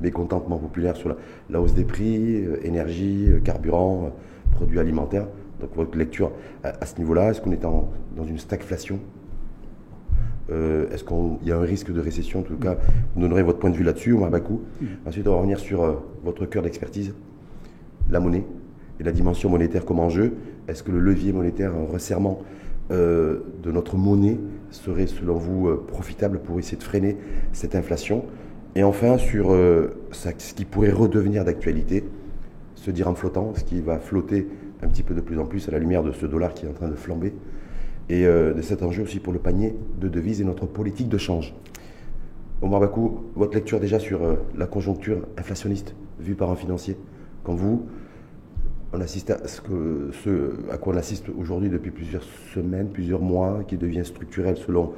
mécontentement populaire sur la, hausse des prix, énergie, carburant, produits alimentaires. Donc votre lecture à, ce niveau-là, est-ce qu'on est dans une stagflation? Euh, Est-ce qu'il y a un risque de récession? En tout cas, vous donnerez votre point de vue là-dessus, Omar Bakou. Mm. Ensuite, on va revenir sur euh, votre cœur d'expertise, la monnaie et la dimension monétaire comme enjeu. Est-ce que le levier monétaire, un resserrement euh, de notre monnaie serait, selon vous, profitable pour essayer de freiner cette inflation? Et enfin, sur ce qui pourrait redevenir d'actualité, ce dirham flottant, ce qui va flotter un petit peu de plus en plus à la lumière de ce dollar qui est en train de flamber, et euh, de cet enjeu aussi pour le panier de devises et notre politique de change. Omar Bakou, votre lecture déjà sur euh, la conjoncture inflationniste vue par un financier. Quand vous, on assiste à ce, que, ce à quoi on assiste aujourd'hui depuis plusieurs semaines, plusieurs mois, qui devient structurel selon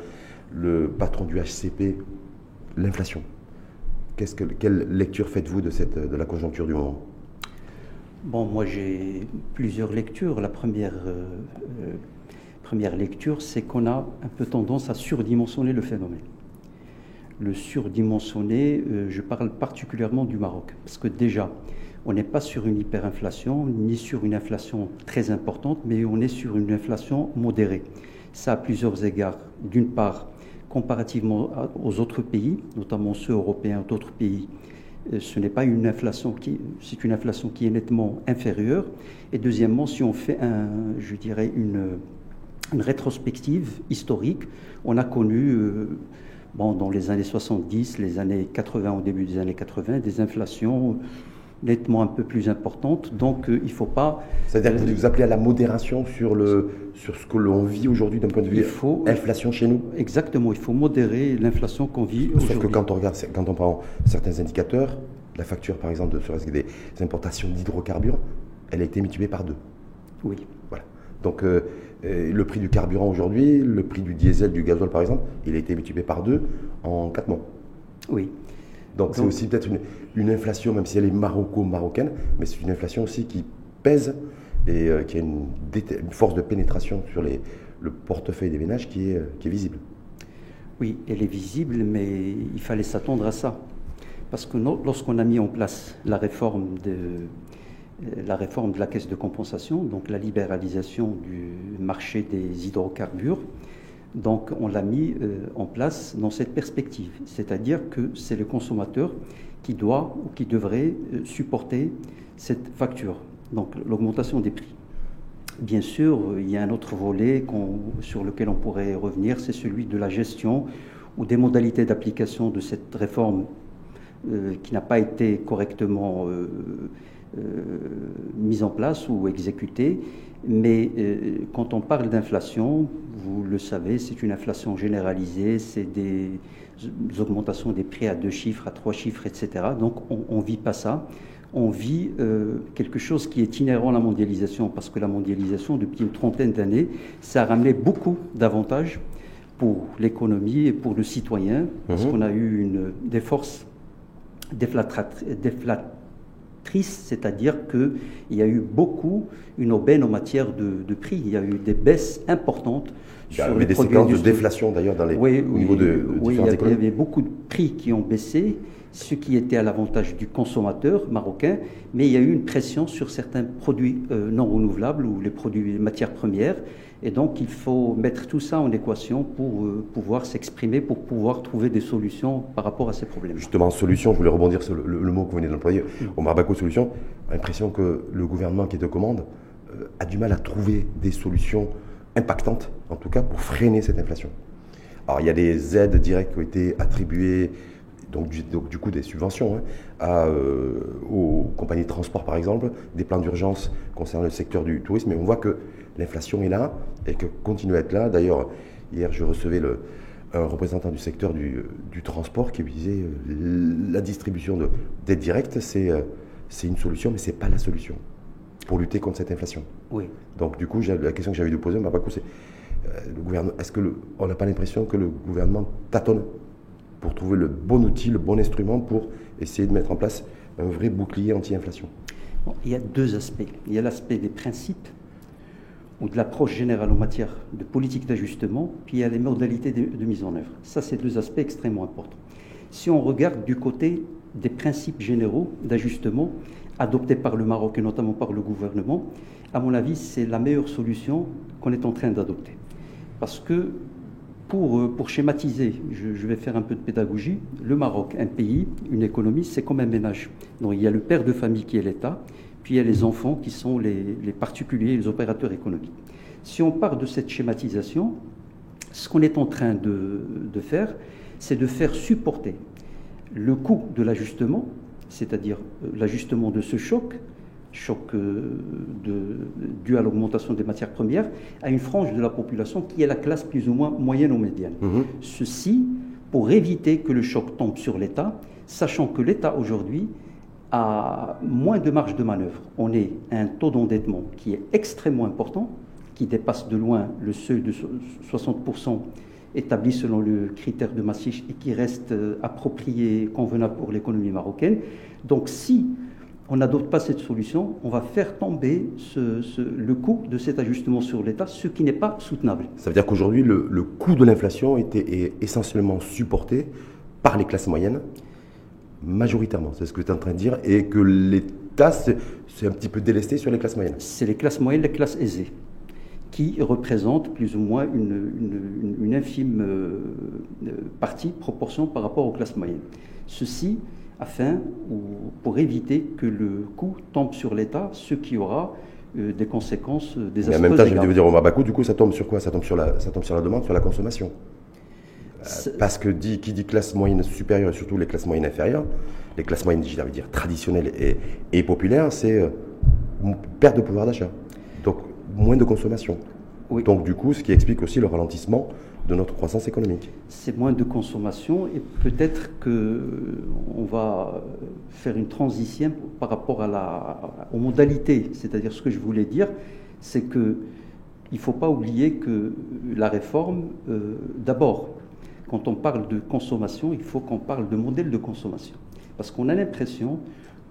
le patron du HCP, l'inflation. Quelle lecture faites-vous de, la conjoncture du moment? Bon, moi j'ai plusieurs lectures. La première, euh, euh, première lecture, c'est qu'on a un peu tendance à surdimensionner le phénomène. Le surdimensionner, euh, je parle particulièrement du Maroc, parce que déjà, on n'est pas sur une hyperinflation, ni sur une inflation très importante, mais on est sur une inflation modérée. Ça a plusieurs égards. D'une part, comparativement aux autres pays, notamment ceux européens, d'autres pays, euh, ce n'est pas une inflation qui, c'est une inflation qui est nettement inférieure. Et deuxièmement, si on fait un, je dirais une, rétrospective historique, on a connu, euh, bon, dans les années 70, les années 80, au début des années 80, des inflations nettement un peu plus importante. Donc euh, il ne faut pas. C'est-à-dire que vous appelez à la modération sur, le, sur ce que l'on vit aujourd'hui d'un point de vue il faut, inflation chez nous Exactement, il faut modérer l'inflation qu'on vit aujourd'hui. Sauf que quand on regarde, quand on prend certains indicateurs, la facture par exemple de des importations d'hydrocarbures, elle a été multipliée par deux. Oui. Voilà. Donc euh, euh, le prix du carburant aujourd'hui, le prix du diesel, du gazole par exemple, il a été multiplié par deux en quatre mois. Oui. Donc c'est aussi peut-être une, inflation, même si elle est maroco-marocaine, mais c'est une inflation aussi qui pèse et euh, qui a une, force de pénétration sur les, le portefeuille des ménages qui est, euh, qui est visible. Oui, elle est visible, mais il fallait s'attendre à ça. Parce que lorsqu'on a mis en place la réforme de, euh, la réforme de la caisse de compensation, donc la libéralisation du marché des hydrocarbures, donc on l'a mis euh, en place dans cette perspective, c'est-à-dire que c'est le consommateur qui doit ou qui devrait euh, supporter cette facture, donc l'augmentation des prix. Bien sûr, il y a un autre volet sur lequel on pourrait revenir, c'est celui de la gestion ou des modalités d'application de cette réforme euh, qui n'a pas été correctement mise en place ou exécutée. Mais quand on parle d'inflation, vous le savez, c'est une inflation généralisée, c'est des augmentations des prix à deux chiffres, à trois chiffres, etc. Donc on ne vit pas ça. On vit euh, quelque chose qui est inhérent à la mondialisation, parce que la mondialisation, depuis une trentaine d'années, ça a ramené beaucoup d'avantages pour l'économie et pour le citoyen, parce mhm. qu'on a eu une, des forces déflatratrices c'est-à-dire qu'il y a eu beaucoup, une aubaine en matière de, prix. Il y a eu des baisses importantes. Il y a eu des séquences de déflation d'ailleurs dans les, au niveau de, oui, il y, avait beaucoup de prix qui ont baissé, ce qui était à l'avantage du consommateur marocain, mais il y a eu une pression sur certains produits euh, non renouvelables ou les produits matières premières et donc, il faut mettre tout ça en équation pour euh, pouvoir s'exprimer, pour pouvoir trouver des solutions par rapport à ces problèmes. Justement, solution, je voulais rebondir sur le, mot que vous venez d'employer, mm. au Marbaco Solution. L'impression que le gouvernement qui est aux commandes euh, a du mal à trouver des solutions impactantes, en tout cas, pour freiner cette inflation. Alors, il y a des aides directes qui ont été attribuées donc du, coup des subventions hein, à, euh, aux compagnies de transport par exemple, des plans d'urgence concernant le secteur du tourisme, mais on voit que l'inflation est là et que continue à être là. D'ailleurs, hier je recevais le, un représentant du secteur du, transport qui me disait euh, la distribution d'aides directes, c'est euh, c'est une solution, mais ce n'est pas la solution pour lutter contre cette inflation. Oui. Donc du coup, la question que j'avais dû poser, c'est le gouvernement, est-ce que on n'a pas l'impression que le gouvernement tâtonne pour trouver le bon outil, le bon instrument pour essayer de mettre en place un vrai bouclier anti-inflation? Il y a deux aspects. Il y a l'aspect des principes ou de l'approche générale en matière de politique d'ajustement, puis il y a les modalités de, mise en œuvre. Ça, c'est deux aspects extrêmement importants. Si on regarde du côté des principes généraux d'ajustement adoptés par le Maroc et notamment par le gouvernement, à mon avis, c'est la meilleure solution qu'on est en train d'adopter. Parce que, pour, euh, pour schématiser, je, vais faire un peu de pédagogie, le Maroc, un pays, une économie, c'est comme un ménage. Donc il y a le père de famille qui est l'État, puis il y a les enfants qui sont les, les particuliers, les opérateurs économiques. Si on part de cette schématisation, ce qu'on est en train de, de faire, c'est de faire supporter le coût de l'ajustement, c'est-à-dire euh, l'ajustement de ce choc, choc euh, dû à l'augmentation des matières premières, à une frange de la population qui est la classe plus ou moins moyenne ou médiane. Mhm. Ceci pour éviter que le choc tombe sur l'État, sachant que l'État aujourd'hui a moins de marge de manœuvre. On est à un taux d'endettement qui est extrêmement important, qui dépasse de loin le seuil de 60% établi selon le critère de Maastricht et qui reste euh, approprié, convenable pour l'économie marocaine. Donc si on n'adopte pas cette solution, on va faire tomber le coût de cet ajustement sur l'État, ce qui n'est pas soutenable. Ça veut dire qu'aujourd'hui, le, coût de l'inflation est essentiellement supporté par les classes moyennes, majoritairement, c'est ce que tu es en train de dire, et que l'État s'est un petit peu délesté sur les classes moyennes. C'est les classes moyennes, les classes aisées, qui représentent plus ou moins une, infime euh, partie, proportion par rapport aux classes moyennes. Ceci afin ou pour éviter que le coût tombe sur l'État, ce qui aura euh, des conséquences euh, des Mais en même temps, je veux dire, au coût, du coup, ça tombe sur quoi? Ça tombe sur, la, ça tombe sur la demande, sur la consommation. Euh, parce que dit, qui dit classe moyenne supérieure et surtout les classes moyennes inférieures, les classes moyennes, veux dire, traditionnelles et, et populaires, c'est perte de pouvoir d'achat. Donc, moins de consommation. Donc, du coup, ce qui explique aussi le ralentissement de notre croissance économique. C'est moins de consommation et peut-être qu'on va faire une transition par rapport à la, aux modalités. C'est-à-dire ce que je voulais dire, c'est que il ne faut pas oublier que la réforme, euh, d'abord, quand on parle de consommation, il faut qu'on parle de modèle de consommation. Parce qu'on a l'impression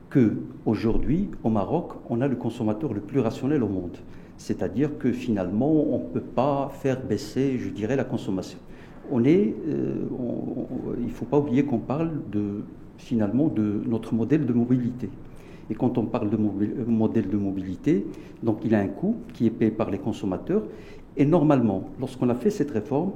qu'aujourd'hui, au Maroc, on a le consommateur le plus rationnel au monde. C'est-à-dire que finalement, on ne peut pas faire baisser, je dirais, la consommation. On est, euh, il ne faut pas oublier qu'on parle de, finalement de notre modèle de mobilité. Et quand on parle de modèle de mobilité, donc il a un coût qui est payé par les consommateurs. Et normalement, lorsqu'on a fait cette réforme,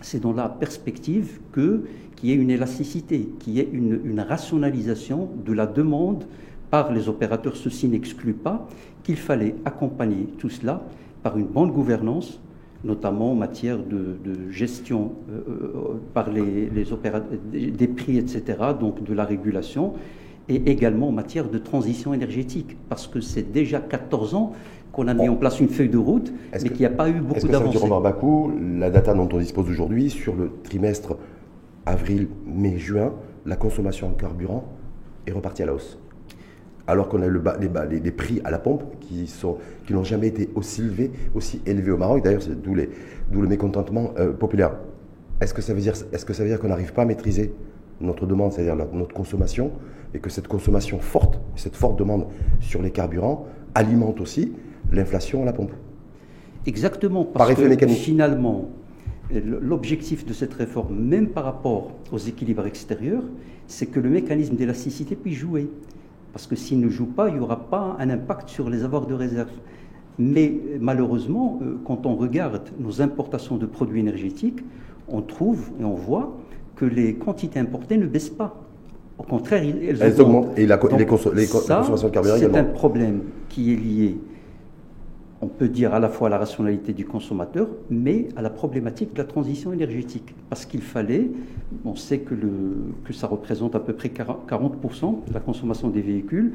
c'est dans la perspective que qu'il y ait une élasticité, qu'il y ait une, rationalisation de la demande par les opérateurs. Ceci n'exclut pas qu'il fallait accompagner tout cela par une bonne gouvernance, notamment en matière de, gestion euh, euh, par les, les des prix, etc., donc de la régulation, et également en matière de transition énergétique, parce que c'est déjà 14 ans qu'on a mis en place une feuille de route, mais qu'il n'y a pas eu beaucoup d'avancées. Est-ce Bakou, la data dont on dispose aujourd'hui, sur le trimestre avril, mai, juin, la consommation en carburant est repartie à la hausse alors qu'on a le les, les, prix à la pompe qui sont qui n'ont jamais été aussi élevés, aussi élevés au Maroc. D'ailleurs, c'est d'où, le mécontentement euh, populaire. Est-ce que ça veut dire, est-ce que ça veut dire qu'on n'arrive pas à maîtriser notre demande, c'est-à-dire notre consommation, et que cette consommation forte, cette forte demande sur les carburants alimente aussi l'inflation à la pompe Exactement, parce que finalement, l'objectif de cette réforme, même par rapport aux équilibres extérieurs, c'est que le mécanisme d'élasticité puisse jouer. Parce que s'il ne joue pas, il n'y aura pas un impact sur les avoirs de réserve. Mais malheureusement, euh, quand on regarde nos importations de produits énergétiques, on trouve et on voit que les quantités importées ne baissent pas. Au contraire, elles, augmentent. Et, la, les, consommations de carburant C'est un problème qui est lié on peut dire à la fois à la rationalité du consommateur, mais à la problématique de la transition énergétique. Parce qu'il fallait, on sait que, ça représente à peu près 40% de la consommation des véhicules,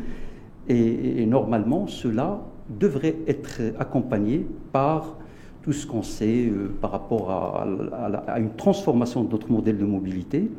et, normalement, cela devrait être accompagné par tout ce qu'on sait euh, par rapport à, une transformation de notre modèle de mobilité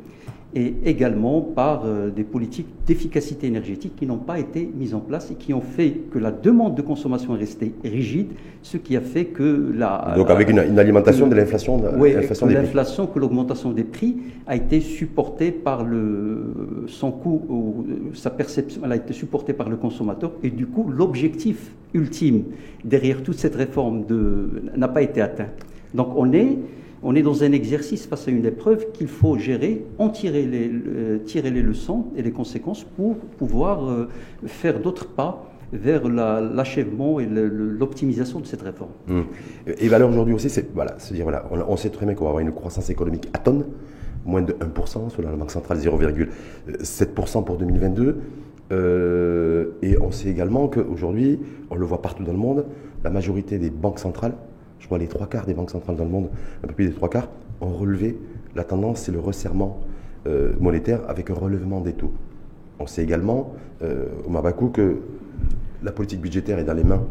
et également par euh, des politiques d'efficacité énergétique qui n'ont pas été mises en place et qui ont fait que la demande de consommation est restée rigide, ce qui a fait que la... Donc avec une, alimentation de l'inflation Oui, l'inflation, que l'augmentation des prix a été supportée par le... son coût, ou, sa perception, elle a été supportée par le consommateur et du coup l'objectif ultime derrière toute cette réforme n'a pas été atteint. Donc on est on est dans un exercice face à une épreuve qu'il faut gérer, en tirer les, leçons et les conséquences pour pouvoir euh, faire d'autres pas vers l'achèvement et l'optimisation de cette réforme. Mmh. Et valeur aujourd'hui aussi, c'est voilà, dire voilà, on, sait très bien qu'on va avoir une croissance économique à tonne, moins de 1%, selon la Banque centrale 0,7% pour 2022. Euh, et on sait également qu'aujourd'hui, on le voit partout dans le monde, la majorité des banques centrales, je crois les trois quarts des banques centrales dans le monde, un peu plus des trois quarts, ont relevé la tendance, c'est le resserrement euh, monétaire avec un relèvement des taux. On sait également, euh, au Mabakou, que la politique budgétaire est dans les mains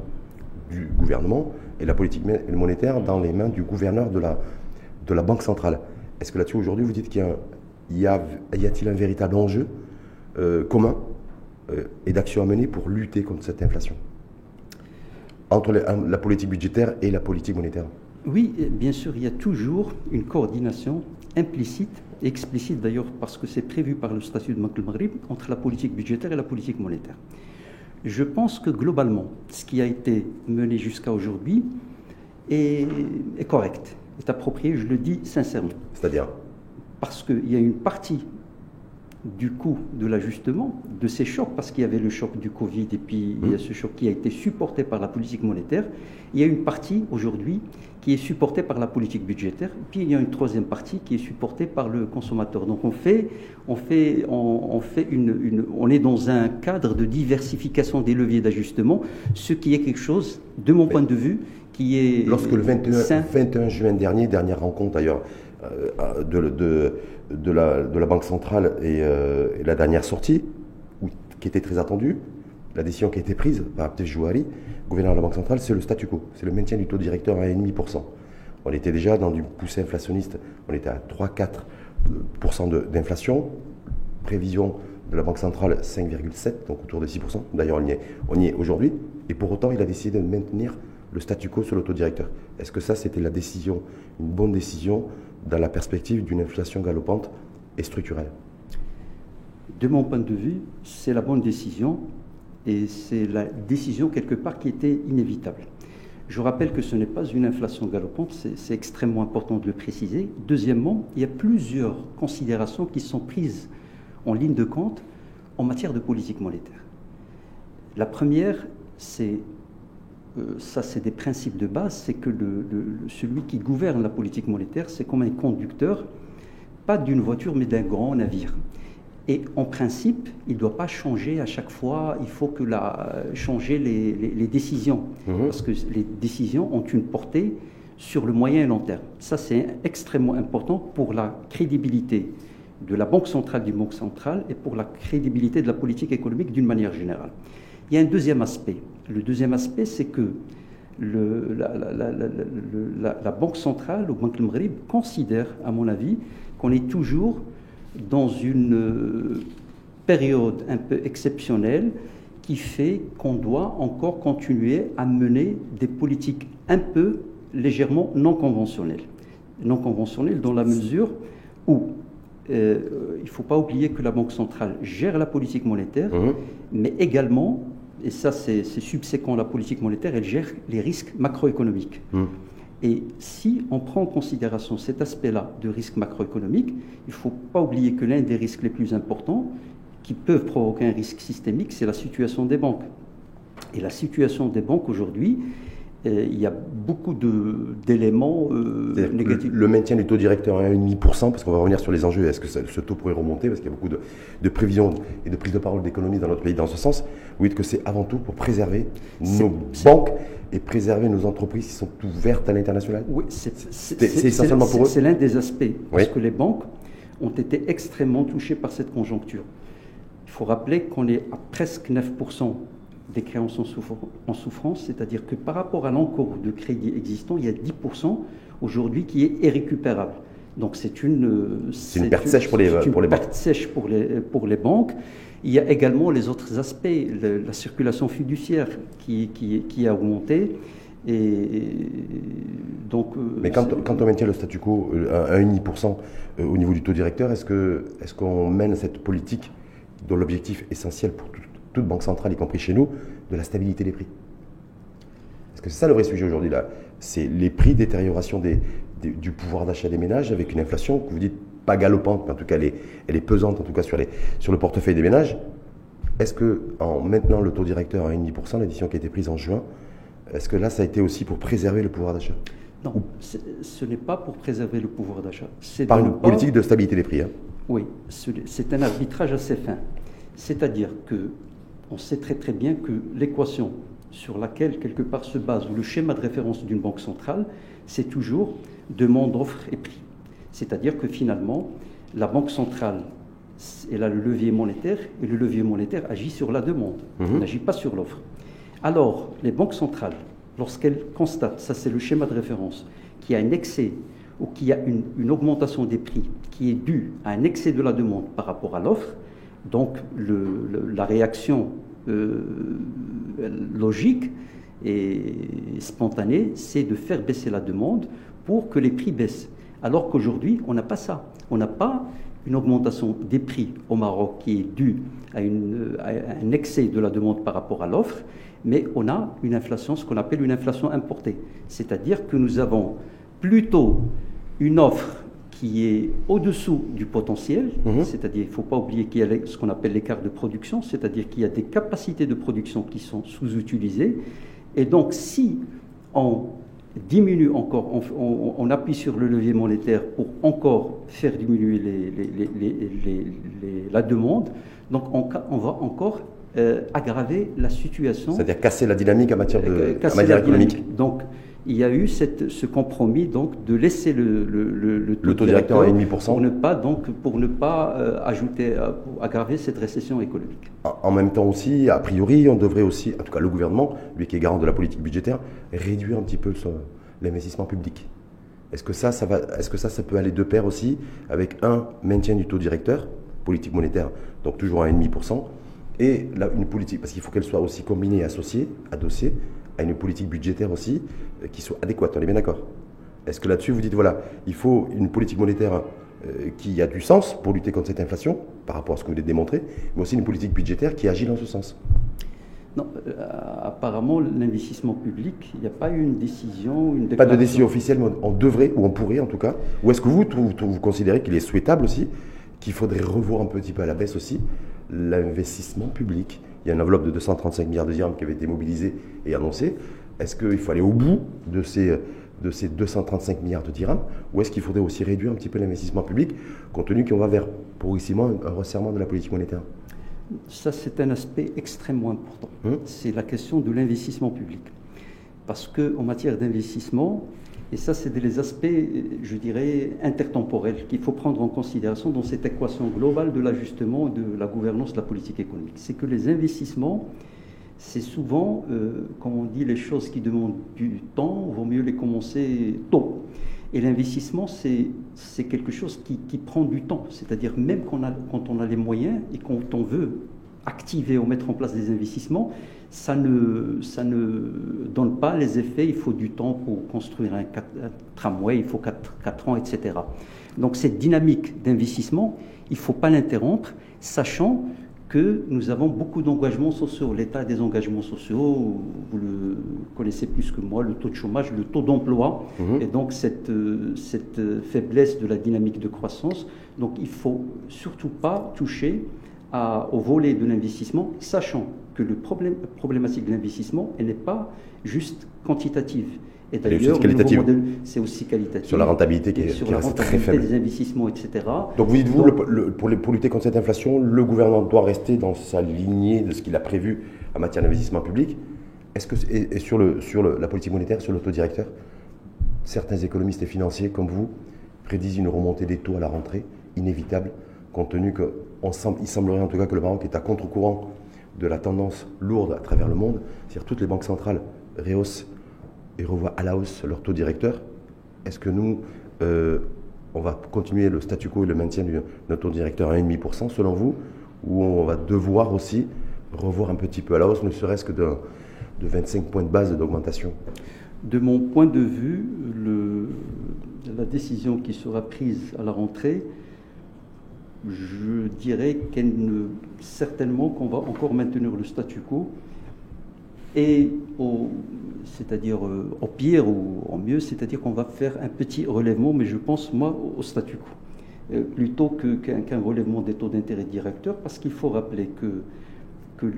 du gouvernement et la politique monétaire dans les mains du gouverneur de la, Banque centrale. Est-ce que là-dessus, aujourd'hui, vous dites qu'il y a-t-il un véritable enjeu euh, commun et d'action à mener pour lutter contre cette inflation? Entre la politique budgétaire et la politique monétaire Oui, bien sûr, il y a toujours une coordination implicite, explicite d'ailleurs parce que c'est prévu par le statut de Banque entre la politique budgétaire et la politique monétaire. Je pense que globalement, ce qui a été mené jusqu'à aujourd'hui est, correct, est approprié, je le dis sincèrement. C'est-à-dire? Parce qu'il y a une partie du coût de l'ajustement, de ces chocs, parce qu'il y avait le choc du Covid et puis il y a mmh. ce choc qui a été supporté par la politique monétaire. Il y a une partie aujourd'hui qui est supportée par la politique budgétaire, puis il y a une troisième partie qui est supportée par le consommateur. Donc on fait, on fait, on, fait une, on est dans un cadre de diversification des leviers d'ajustement, ce qui est quelque chose, de mon point de vue, qui est lorsque le 21, 21 juin dernier, dernière rencontre d'ailleurs euh, de, de de la, de la Banque centrale euh, et, la dernière sortie, qui était très attendue, la décision qui a été prise par Abdel gouverneur de la Banque centrale, c'est le statu quo, c'est le maintien du taux directeur à 1,5%. On était déjà dans du poussé inflationniste, on était à 3-4% d'inflation, prévision de la Banque centrale 5,7, donc autour de 6%. D'ailleurs, on y est, on y est aujourd'hui. Et pour autant, il a décidé de maintenir le statu quo sur le taux directeur. Est-ce que ça, c'était la décision, une bonne décision dans la perspective d'une inflation galopante et structurelle De mon point de vue, c'est la bonne décision et c'est la décision quelque part qui était inévitable. Je rappelle que ce n'est pas une inflation galopante, c'est extrêmement important de le préciser. Deuxièmement, il y a plusieurs considérations qui sont prises en ligne de compte en matière de politique monétaire. La première, c'est ça c'est des principes de base, c'est que celui qui gouverne la politique monétaire, c'est comme un conducteur, pas d'une voiture, mais d'un grand navire. Et en principe, il ne doit pas changer à chaque fois, il faut que la, changer les, décisions, mhm. parce que les décisions ont une portée sur le moyen et long terme. Ça, c'est extrêmement important pour la crédibilité de la Banque centrale du Banque centrale et pour la crédibilité de la politique économique d'une manière générale. Il y a un deuxième aspect. Le deuxième aspect, c'est que la, Banque centrale, ou Banque Maghreb, considère, à mon avis, qu'on est toujours dans une euh, période un peu exceptionnelle qui fait qu'on doit encore continuer à mener des politiques un peu légèrement non conventionnelles. Non conventionnelles dans la mesure où euh, il ne faut pas oublier que la Banque centrale gère la politique monétaire, mmh. mais également et ça c'est subséquent, la politique monétaire, elle gère les risques macroéconomiques. Hmm. Et si on prend en considération cet aspect-là de risque macroéconomique, il ne faut pas oublier que l'un des risques les plus importants qui peuvent provoquer un risque systémique, c'est la situation des banques. Et la situation des banques aujourd'hui, il y a beaucoup d'éléments euh, négatifs. Le, maintien du taux directeur à 1,5%, parce qu'on va revenir sur les enjeux, est-ce que ce taux pourrait remonter Parce qu'il y a beaucoup de, prévisions et de prises de parole d'économie dans notre pays dans ce sens. Vous dites que c'est avant tout pour préserver nos banques et préserver nos entreprises qui sont ouvertes à l'international Oui, c'est essentiellement pour eux C'est l'un des aspects, parce que les banques ont été extrêmement touchées par cette conjoncture. Il faut rappeler qu'on est à presque 9% des créances en, souffrance, c'est-à-dire que par rapport à l'encours de crédit existant, il y a 10% aujourd'hui qui est irrécupérable. Donc c'est une, c'est une perte sèche pour les, pour les banques. sèche pour les, pour les banques. Il y a également les autres aspects, la circulation fiduciaire qui, qui, qui, a augmenté. Et donc, euh, Mais quand, quand, on maintient le statu quo euh, à 1,5% euh, au niveau du taux directeur, est-ce qu'on est qu'on mène cette politique dont l'objectif essentiel pour tout, toute banque centrale, y compris chez nous, de la stabilité des prix. Parce que c'est ça le vrai sujet aujourd'hui là. C'est les prix, détérioration des, du pouvoir d'achat des ménages avec une inflation que vous dites pas galopante, mais en tout cas elle est, elle est pesante en tout cas sur, les, sur le portefeuille des ménages. Est-ce que en maintenant le taux directeur à 1,5%, l'édition qui a été prise en juin, est-ce que là ça a été aussi pour préserver le pouvoir d'achat? Non, ce n'est pas pour préserver le pouvoir d'achat. Par une politique de stabilité des prix. Hein. Oui, c'est un arbitrage assez fin. C'est-à-dire que on sait très très bien que l'équation sur laquelle quelque part se base, ou le schéma de référence d'une banque centrale, c'est toujours demande, offre et prix. C'est-à-dire que finalement, la banque centrale, elle a le levier monétaire, et le levier monétaire agit sur la demande, mhm. n'agit pas sur l'offre. Alors, les banques centrales, lorsqu'elles constatent, ça c'est le schéma de référence, qu'il y a un excès ou qu'il y a une, augmentation des prix qui est due à un excès de la demande par rapport à l'offre, donc la réaction euh, logique et spontanée, c'est de faire baisser la demande pour que les prix baissent. Alors qu'aujourd'hui, on n'a pas ça. On n'a pas une augmentation des prix au Maroc qui est due à, un excès de la demande par rapport à l'offre, mais on a une inflation, ce qu'on appelle une inflation importée. C'est-à-dire que nous avons plutôt une offre qui est au-dessous du potentiel, mhm. c'est-à-dire il ne faut pas oublier qu'il y a ce qu'on appelle l'écart de production, c'est-à-dire qu'il y a des capacités de production qui sont sous-utilisées. Et donc si on diminue encore, on, appuie sur le levier monétaire pour encore faire diminuer la demande, donc on, va encore euh, aggraver la situation. C'est-à-dire casser la dynamique en matière, de, en matière économique. Donc il y a eu cette, ce compromis donc de laisser le, le, taux, directeur à 1,5% pour ne pas donc pour ne pas euh, ajouter euh, aggraver cette récession économique. En même temps aussi, a priori, on devrait aussi, en tout cas le gouvernement, lui qui est garant de la politique budgétaire, réduire un petit peu l'investissement public. Est-ce que ça, ça va, est-ce que ça, ça peut aller de pair aussi avec un maintien du taux directeur, politique monétaire, donc toujours à 1,5%, et là, une politique, parce qu'il faut qu'elle soit aussi combinée et associée, adossée à une politique budgétaire aussi euh, qui soit adéquate. On est bien d'accord Est-ce que là-dessus, vous dites, voilà, il faut une politique monétaire euh, qui a du sens pour lutter contre cette inflation, par rapport à ce que vous venez de démontrer, mais aussi une politique budgétaire qui agit dans ce sens? Non, euh, apparemment, l'investissement public, il n'y a pas eu une décision, une Pas de décision officielle, mais on devrait, ou on pourrait en tout cas. Ou est-ce que vous, vous, vous considérez qu'il est souhaitable aussi, qu'il faudrait revoir un petit peu à la baisse aussi, l'investissement public? Il y a une enveloppe de 235 milliards de dirhams qui avait été mobilisée et annoncée. Est-ce qu'il faut aller au bout de ces, de ces 235 milliards de dirhams ou est-ce qu'il faudrait aussi réduire un petit peu l'investissement public compte tenu qu'on va vers progressivement un resserrement de la politique monétaire? Ça, c'est un aspect extrêmement important. Hum? C'est la question de l'investissement public. Parce qu'en matière d'investissement, et ça, c'est des aspects, je dirais, intertemporels qu'il faut prendre en considération dans cette équation globale de l'ajustement de la gouvernance de la politique économique. C'est que les investissements, c'est souvent, euh, comme on dit, les choses qui demandent du temps, vaut mieux les commencer tôt. Et l'investissement, c'est quelque chose qui, qui, prend du temps. C'est-à-dire, même quand on, a, quand on a les moyens et quand on veut activer ou mettre en place des investissements, ça ne, ça ne donne pas les effets. Il faut du temps pour construire un, tramway, il faut 4, ans, etc. Donc cette dynamique d'investissement, il ne faut pas l'interrompre, sachant que nous avons beaucoup d'engagements sociaux. L'État des engagements sociaux, vous le connaissez plus que moi, le taux de chômage, le taux d'emploi, mhm. et donc cette, cette faiblesse de la dynamique de croissance. Donc il ne faut surtout pas toucher au volet de l'investissement, sachant que le problème, problématique de l'investissement, elle n'est pas juste quantitative. Et d'ailleurs, c'est aussi qualitatif. Sur la rentabilité qui est, sur la rentabilité très faible. des investissements, etc. Donc vous dites-vous, pour, pour, lutter contre cette inflation, le gouvernement doit rester dans sa lignée de ce qu'il a prévu en matière d'investissement public. Est-ce que, et, sur, le, sur la politique monétaire, sur l'autodirecteur, certains économistes et financiers comme vous prédisent une remontée des taux à la rentrée inévitable, compte tenu qu'il semblerait en tout cas que le Maroc est à contre-courant de la tendance lourde à travers le monde, c'est-à-dire toutes les banques centrales rehaussent et revoient à la hausse leur taux directeur, est-ce que nous, euh, on va continuer le statu quo et le maintien de notre taux directeur à 1,5% selon vous, ou on va devoir aussi revoir un petit peu à la hausse, ne serait-ce que de, de 25 points de base d'augmentation? De mon point de vue, la décision qui sera prise à la rentrée je dirais certainement qu'on va encore maintenir le statu quo. Et c'est-à-dire euh, au pire ou au mieux, c'est-à-dire qu'on va faire un petit relèvement, mais je pense moi au statu quo, euh, plutôt qu'un relèvement des taux d'intérêt directeurs, parce qu'il faut rappeler que,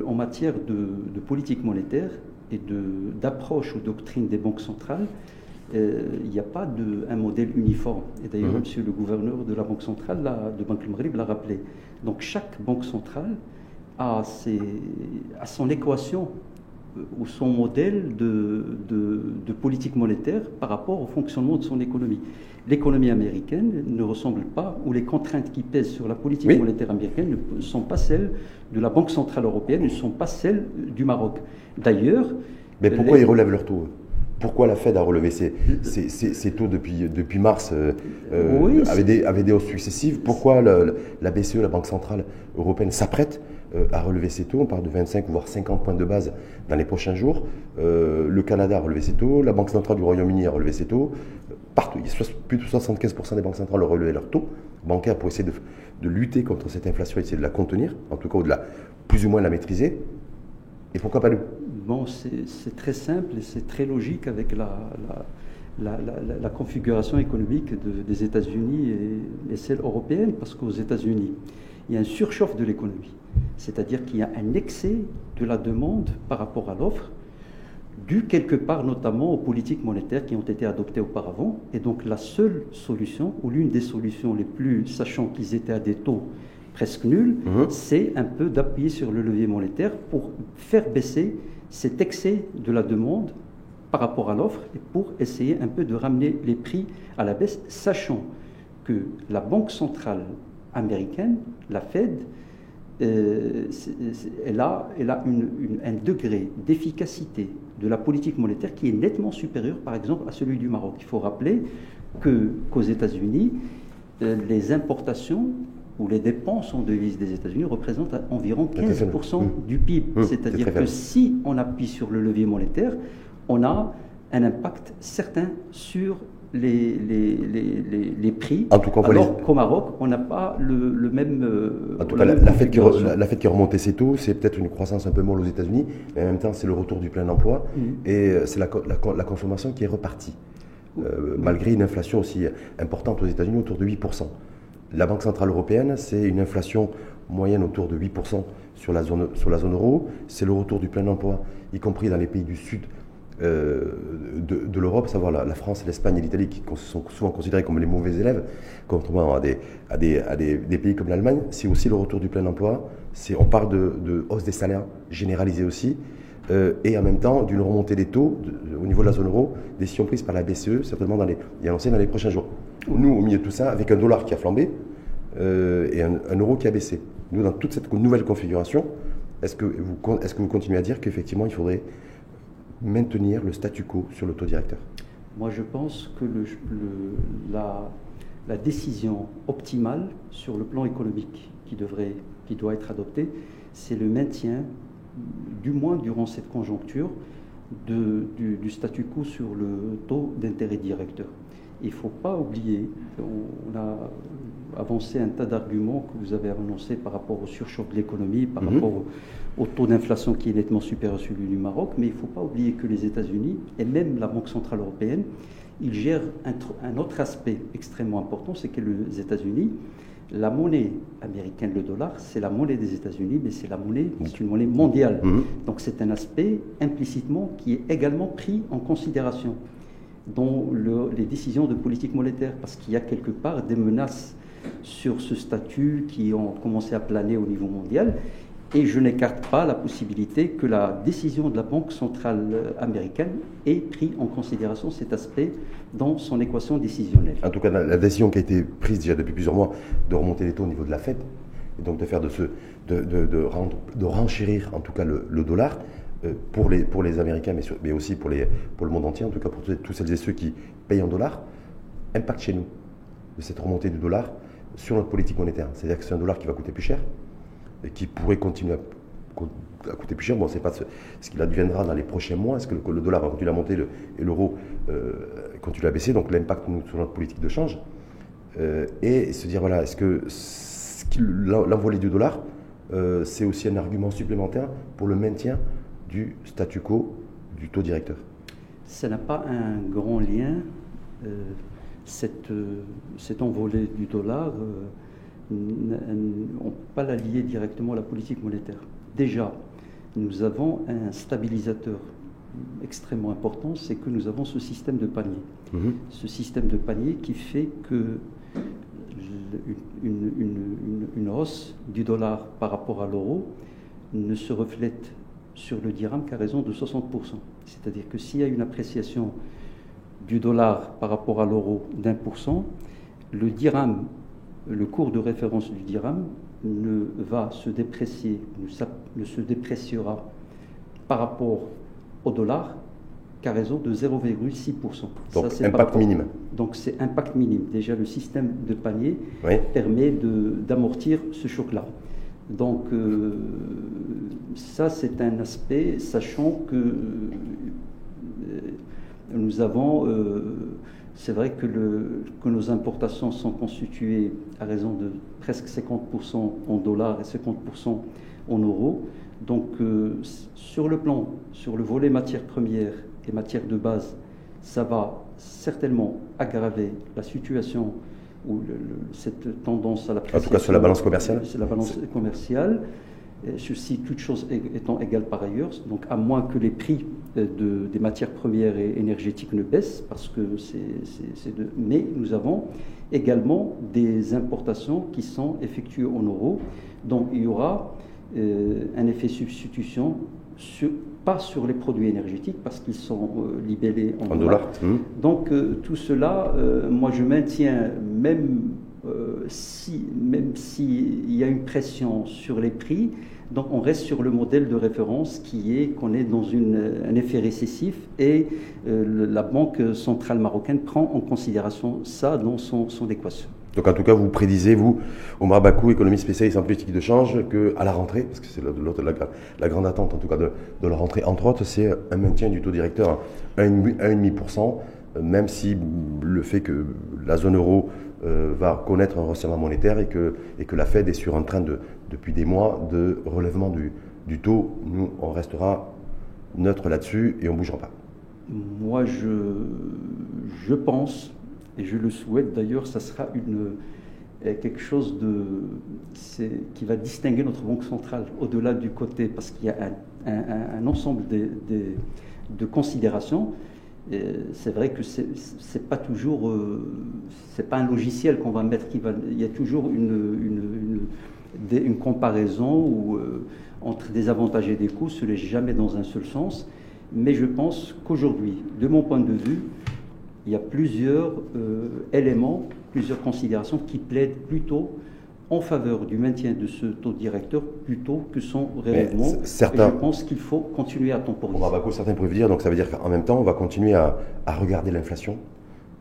en matière de, politique monétaire et d'approche aux doctrines des banques centrales, il n'y a pas de, un modèle uniforme. Et d'ailleurs, mmh. monsieur le gouverneur de la Banque centrale, de Banque Maghreb, l'a rappelé. Donc chaque banque centrale a, ses, a son équation ou son modèle de, de, politique monétaire par rapport au fonctionnement de son économie. L'économie américaine ne ressemble pas, ou les contraintes qui pèsent sur la politique monétaire américaine ne sont pas celles de la Banque Centrale Européenne, ne sont pas celles du Maroc. D'ailleurs... Mais pourquoi ils relèvent leurs taux pourquoi la Fed a relevé ses, ses, taux depuis, depuis mars euh, euh avec, des, avec, des, hausses successives? Pourquoi la BCE, la Banque Centrale Européenne, s'apprête euh, à relever ses taux? On parle de 25 voire 50 points de base dans les prochains jours. Euh, le Canada a relevé ses taux, la Banque centrale du Royaume-Uni a relevé ses taux. Partout, il y a plus de 75% des banques centrales ont relevé leurs taux bancaires pour essayer de, lutter contre cette inflation, essayer de la contenir, en tout cas, ou de la, plus ou moins la maîtriser. Et pourquoi pas nous Bon, c'est très simple et c'est très logique avec la, la, configuration économique des États-Unis et, et, celle européenne, parce qu'aux États-Unis, il y a un surchauffe de l'économie. C'est-à-dire qu'il y a un excès de la demande par rapport à l'offre, dû quelque part notamment aux politiques monétaires qui ont été adoptées auparavant. Et donc la seule solution, ou l'une des solutions les plus, sachant qu'ils étaient à des taux presque nuls, mhm. c'est un peu d'appuyer sur le levier monétaire pour faire baisser cet excès de la demande par rapport à l'offre pour essayer un peu de ramener les prix à la baisse, sachant que la Banque centrale américaine, la Fed, euh, elle a, un degré d'efficacité de la politique monétaire qui est nettement supérieur, par exemple, à celui du Maroc. Il faut rappeler qu'aux États-Unis, euh, les importations ou les dépenses en devises des États-Unis représentent environ 15% mmh. du PIB. Mmh. C'est-à-dire que si on appuie sur le levier monétaire, on a un impact certain sur les, les, les, prix. En tout cas, alors qu'au Maroc, on n'a pas le, même. Euh, en tout cas, la, fête qui, la, qui a remonté ses taux, c'est peut-être une croissance un peu molle aux États-Unis, mais en même temps, c'est le retour du plein emploi mm. et euh, c'est la, la, consommation qui est repartie, euh, malgré une inflation aussi importante aux États-Unis, autour de 8%. La Banque Centrale Européenne, c'est une inflation moyenne autour de 8% sur la zone, euro. C'est le retour du plein emploi, y compris dans les pays du Sud euh, de, l'Europe, savoir la, France, l'Espagne et l'Italie, qui sont souvent considérés comme les mauvais élèves, contrairement à des, pays comme l'Allemagne, c'est aussi le retour du plein emploi. On parle de, hausse des salaires généralisée aussi, euh, et en même temps d'une remontée des taux au niveau de la zone euro, décision prise par la BCE, certainement dans les, et annoncée dans les prochains jours. Nous, au milieu de tout ça, avec un dollar qui a flambé euh, et un, euro qui a baissé. Nous, dans toute cette nouvelle configuration, est-ce que, vous, est que vous continuez à dire qu'effectivement, il faudrait maintenir le statu quo sur le taux directeur? Moi, je pense que la, la, décision optimale sur le plan économique qui, devrait, qui doit être adoptée, c'est le maintien, du moins durant cette conjoncture, de, du, du, statu quo sur le taux d'intérêt directeur. Il ne faut pas oublier, on a avancé un tas d'arguments que vous avez annoncés par rapport au surchauffe de l'économie, par mhm. rapport au, taux d'inflation qui est nettement supérieur à celui du Maroc, mais il ne faut pas oublier que les États-Unis et même la Banque Centrale Européenne, ils gèrent un, autre aspect extrêmement important, c'est que les États-Unis, la monnaie américaine, le dollar, c'est la monnaie des États-Unis, mais c'est la monnaie, c'est une monnaie mondiale. Mhm. Donc c'est un aspect implicitement qui est également pris en considération dans les décisions de politique monétaire, parce qu'il y a quelque part des menaces sur ce statut qui ont commencé à planer au niveau mondial. Et je n'écarte pas la possibilité que la décision de la Banque centrale américaine ait pris en considération cet aspect dans son équation décisionnelle. En tout cas, la décision qui a été prise déjà depuis plusieurs mois de remonter les taux au niveau de la Fed, et donc de faire de ce, de, de, rendre, de renchérir en tout cas le, dollar, euh, pour les, pour les Américains, mais, mais aussi pour, les, pour le monde entier, en tout cas pour tous celles et ceux qui payent en dollars, impact chez nous de cette remontée du dollar sur notre politique monétaire. C'est-à-dire que c'est un dollar qui va coûter plus cher qui pourrait continuer à, coûter plus cher. Bon, c'est pas ce, qu'il adviendra dans les prochains mois. Est-ce que le, dollar va continuer à monter et l'euro euh, continue à baisser? Donc l'impact sur notre politique de change. Euh, et se dire, voilà, est-ce que l'envolée du dollar, euh, c'est aussi un argument supplémentaire pour le maintien du statu quo du taux directeur? Ça n'a pas un grand lien. Euh, cette, cette, envolée du dollar, on ne peut pas la lier directement à la politique monétaire. Déjà, nous avons un stabilisateur extrêmement important, c'est que nous avons ce système de panier. Mhm. Ce système de panier qui fait que une, hausse du dollar par rapport à l'euro ne se reflète sur le dirham qu'à raison de 60%. C'est-à-dire que s'il y a une appréciation du dollar par rapport à l'euro d'un pour cent, le dirham, le cours de référence du dirham ne va se déprécier, ne se dépréciera par rapport au dollar qu'à raison de 0,6%. Donc impact minime. Donc c'est impact minime. Déjà le système de panier permet d'amortir ce choc-là. Donc euh, ça c'est un aspect, sachant que euh, nous avons, euh, c'est vrai que, le, que, nos importations sont constituées à raison de presque 50% en dollars et 50% en euros. Donc sur le plan, sur le volet matières premières et matières de base, ça va certainement aggraver la situation ou cette tendance à la En tout cas sur la balance commerciale C'est la balance commerciale. Ceci, toutes choses étant égales par ailleurs, donc à moins que les prix de, des matières premières et énergétiques ne baissent, parce que c'est de... Mais nous avons également des importations qui sont effectuées en euros, donc il y aura euh, un effet substitution sur, pas sur les produits énergétiques parce qu'ils sont euh, libellés en, dollars. Hum. Donc euh, tout cela, euh, moi je maintiens, même si même s'il y a une pression sur les prix, donc on reste sur le modèle de référence qui est qu'on est dans un effet récessif et la Banque centrale marocaine prend en considération ça dans son, équation. Donc en tout cas, vous prédisez, vous, Omar Bakou, économiste spécialiste en politique de change, qu'à la rentrée, parce que c'est la, la, grande attente en tout cas de, la rentrée, entre autres, c'est un maintien du taux directeur à 1,5%, même si le fait que la zone euro euh, va connaître un resserrement monétaire et que, et que la Fed est sur un train de, depuis des mois de relèvement du, du taux, nous, on restera neutre là-dessus et on ne bougera pas. Moi, je, je pense et je le souhaite d'ailleurs, ça sera une, euh, quelque chose de, qui va distinguer notre banque centrale au-delà du côté, parce qu'il y a un, ensemble de considérations. C'est vrai que c'est pas toujours, euh, c'est pas un logiciel qu'on va mettre qui va. Il y a toujours une, comparaison euh, entre des avantages et des coûts, ce n'est jamais dans un seul sens. Mais je pense qu'aujourd'hui, de mon point de vue, il y a plusieurs euh, éléments, plusieurs considérations qui plaident plutôt en faveur du maintien de ce taux directeur plutôt que son relèvement. Certains, je pense qu'il faut continuer à temporiser. On va certains peuvent dire, donc ça veut dire qu'en même temps, on va continuer à, regarder l'inflation,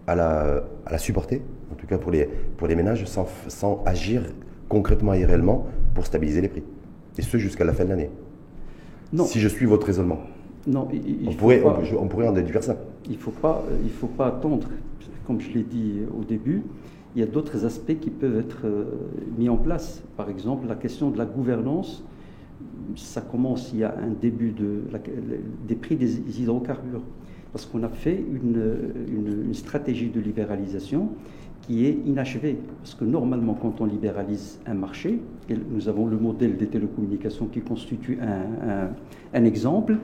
à la, à la, supporter, en tout cas pour les, pour les ménages, sans, sans agir concrètement et réellement pour stabiliser les prix. Et ce jusqu'à la fin de l'année. Si je suis votre raisonnement. Non, on, pourrait, on, pourrait en déduire ça. Il ne faut, pas, il faut pas attendre. Comme je l'ai dit au début, il y a d'autres aspects qui peuvent être euh, mis en place. Par exemple, la question de la gouvernance. Ça commence, il y a un début de des prix des hydrocarbures. Parce qu'on a fait une, stratégie de libéralisation qui est inachevée. Parce que normalement, quand on libéralise un marché, nous avons le modèle des télécommunications qui constitue un exemple,